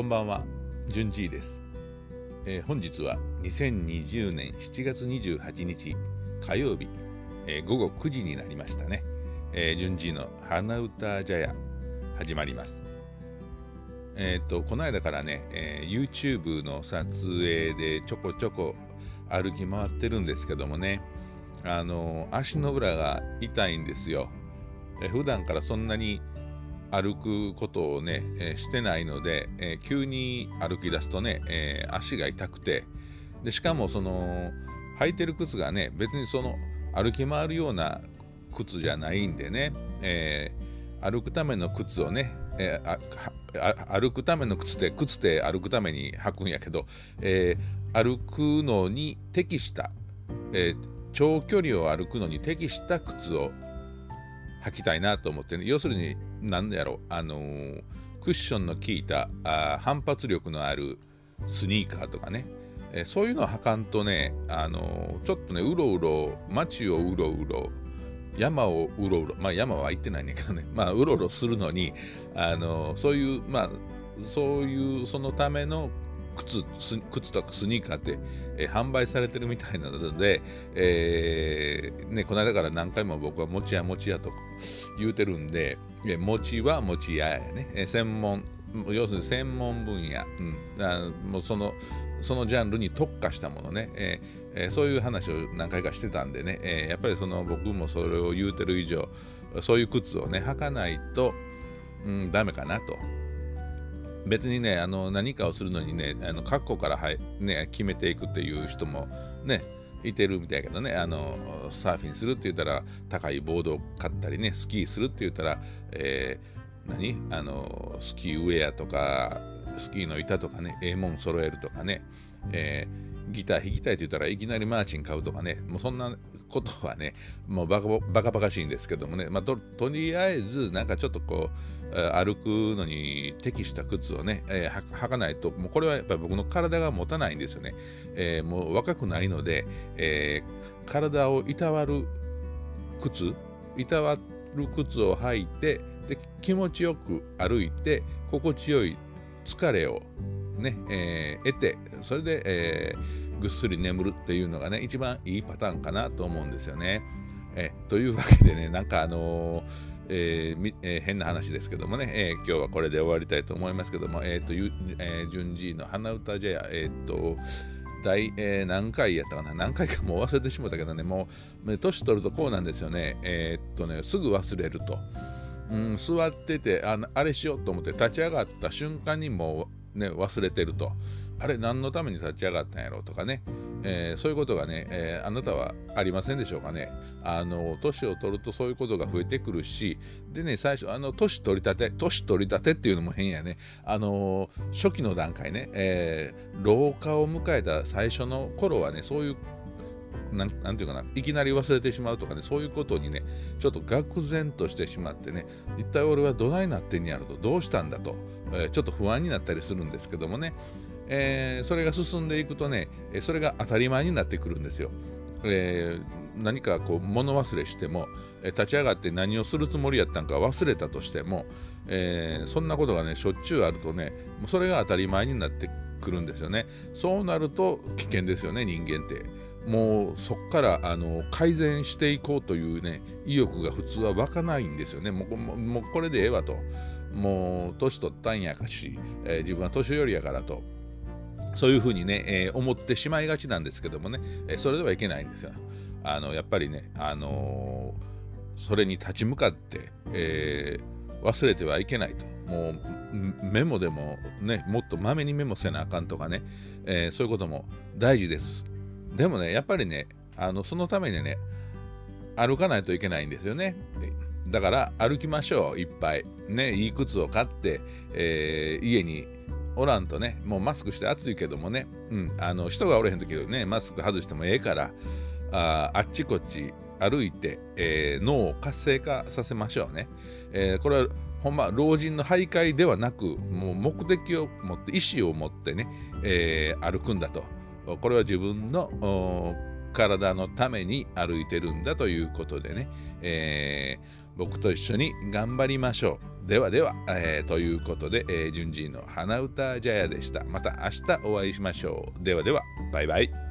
こんばんは、じゅんじいです、えー本日は2020年7月28日火曜日、えー午後9時になりましたね。えー、じゅんじいの花歌茶屋始まります。えっ、と、この間からね、えー YouTube の撮影でちょこちょこ歩き回ってるんですけどもね、あの足の裏が痛いんですよ。えー普段からそんなに歩くことをね、えーしてないので、えー急に歩き出すとね、えー足が痛くてでしかもその履いてる靴がね別にその歩き回るような靴じゃないんでね、え歩くための靴をね、え歩くための靴で靴で歩くために履くんやけど、え歩くのに適した、え長距離を歩くのに適した靴を履きたいなと思ってね。要するに何だろあのークッションの効いたあ反発力のあるスニーカーとかね、えーそういうのを履かんとね、あのーちょっとねうろうろ街をうろうろ山をうろうろまあ山は行ってないんだけどね。まあうろうろするのに、あのそういうまあそういうそのための靴靴とかスニーカーって、えー販売されてるみたいなので、えーね、この間から何回も僕は餅屋餅屋と言うてるんで、え餅は餅屋やね、え専門要するに専門分野、うん、あもうそのそのジャンルに特化したものね、えーえーそういう話を何回かしてたんでね、えーやっぱりその僕もそれを言うてる以上そういう靴をね履かないと、うん、ダメかなと。別にねあの何かをするのにねあの括弧からはい、ね、決めていくっていう人もねいてるみたいやけどねあのサーフィンするって言ったら高いボードを買ったりねスキーするって言ったら、えー何？あのスキーウェアとかスキーの板とかねええもん揃えるとかね、えーギター弾きたいって言ったらいきなりマーチン買うとかね。もうそんなことはねもうバカバカバカしいんですけどもね、まあ、とりあえずなんかちょっとこう歩くのに適した靴をね、えー履履かないともうこれはやっぱり僕の体が持たないんですよね、えーもう若くないので、えー体をいたわる靴いたわる靴を履いてで気持ちよく歩いて心地よい疲れをね、えー得てそれで、えーぐっすり眠るっていうのがね一番いいパターンかなと思うんですよね。えというわけでねなんかあのえーえー変な話ですけどもね、えー今日はこれで終わりたいと思いますけども、えっ、と、えー、順次の花歌じゃえっ、と、第、えー何回やったかな？何回かもう忘れてしまったけどね、もう、年取るとこうなんですよね。えーっとね、すぐ忘れると。うん、座っててあ、あれしようと思って立ち上がった瞬間にもう、ね、忘れてると。あれ、何のために立ち上がったんやろとかね、えーそういうことがね、えーあなたはありませんでしょうかね。あの年を取るとそういうことが増えてくるし、でね、最初、あの年取り立て、年取り立てっていうのも変やね、あの初期の段階ね、えー老化を迎えた最初の頃はね、そういうなんなんていうかないきなり忘れてしまうとかねそういうことにねちょっと愕然としてしまってね一体俺はどないなってんやろとどうしたんだと、えーちょっと不安になったりするんですけどもね、えーそれが進んでいくとねそれが当たり前になってくるんですよ。えー何かこう物忘れしても、え立ち上がって何をするつもりやったんか忘れたとしても、えーそんなことがねしょっちゅうあるとねそれが当たり前になってくるんですよね。そうなると危険ですよね人間って。もうそこからあの改善していこうというね意欲が普通は湧かないんですよね。もうもうこれでええわと。もう年取ったんやかし、えー自分は年寄りやからと。そういうふうにね、えー思ってしまいがちなんですけどもね、えーそれではいけないんですよ。あのやっぱりね、あのそれに立ち向かって、え忘れてはいけないと。もうメモでもね、もっとまめにメモせなあかんとかね、えそういうことも大事です。でもね、やっぱりね、あのそのためにね、歩かないといけないんですよね。だから歩きましょう、いっぱい。ね、いい靴を買って、えー家におらんとね、もうマスクして暑いけどもね、うん、あの人がおれへん時はね、マスク外してもええから、ああっちこっち歩いて、えー脳を活性化させましょうね。えーこれはほんま老人の徘徊ではなくもう目的を持って意思を持ってね、えー歩くんだとこれは自分の体のために歩いてるんだということでね、えー僕と一緒に頑張りましょう。ではでは、えー、ということで、えー、順次の花歌茶屋でした。また明日お会いしましょう。ではでは、バイバイ。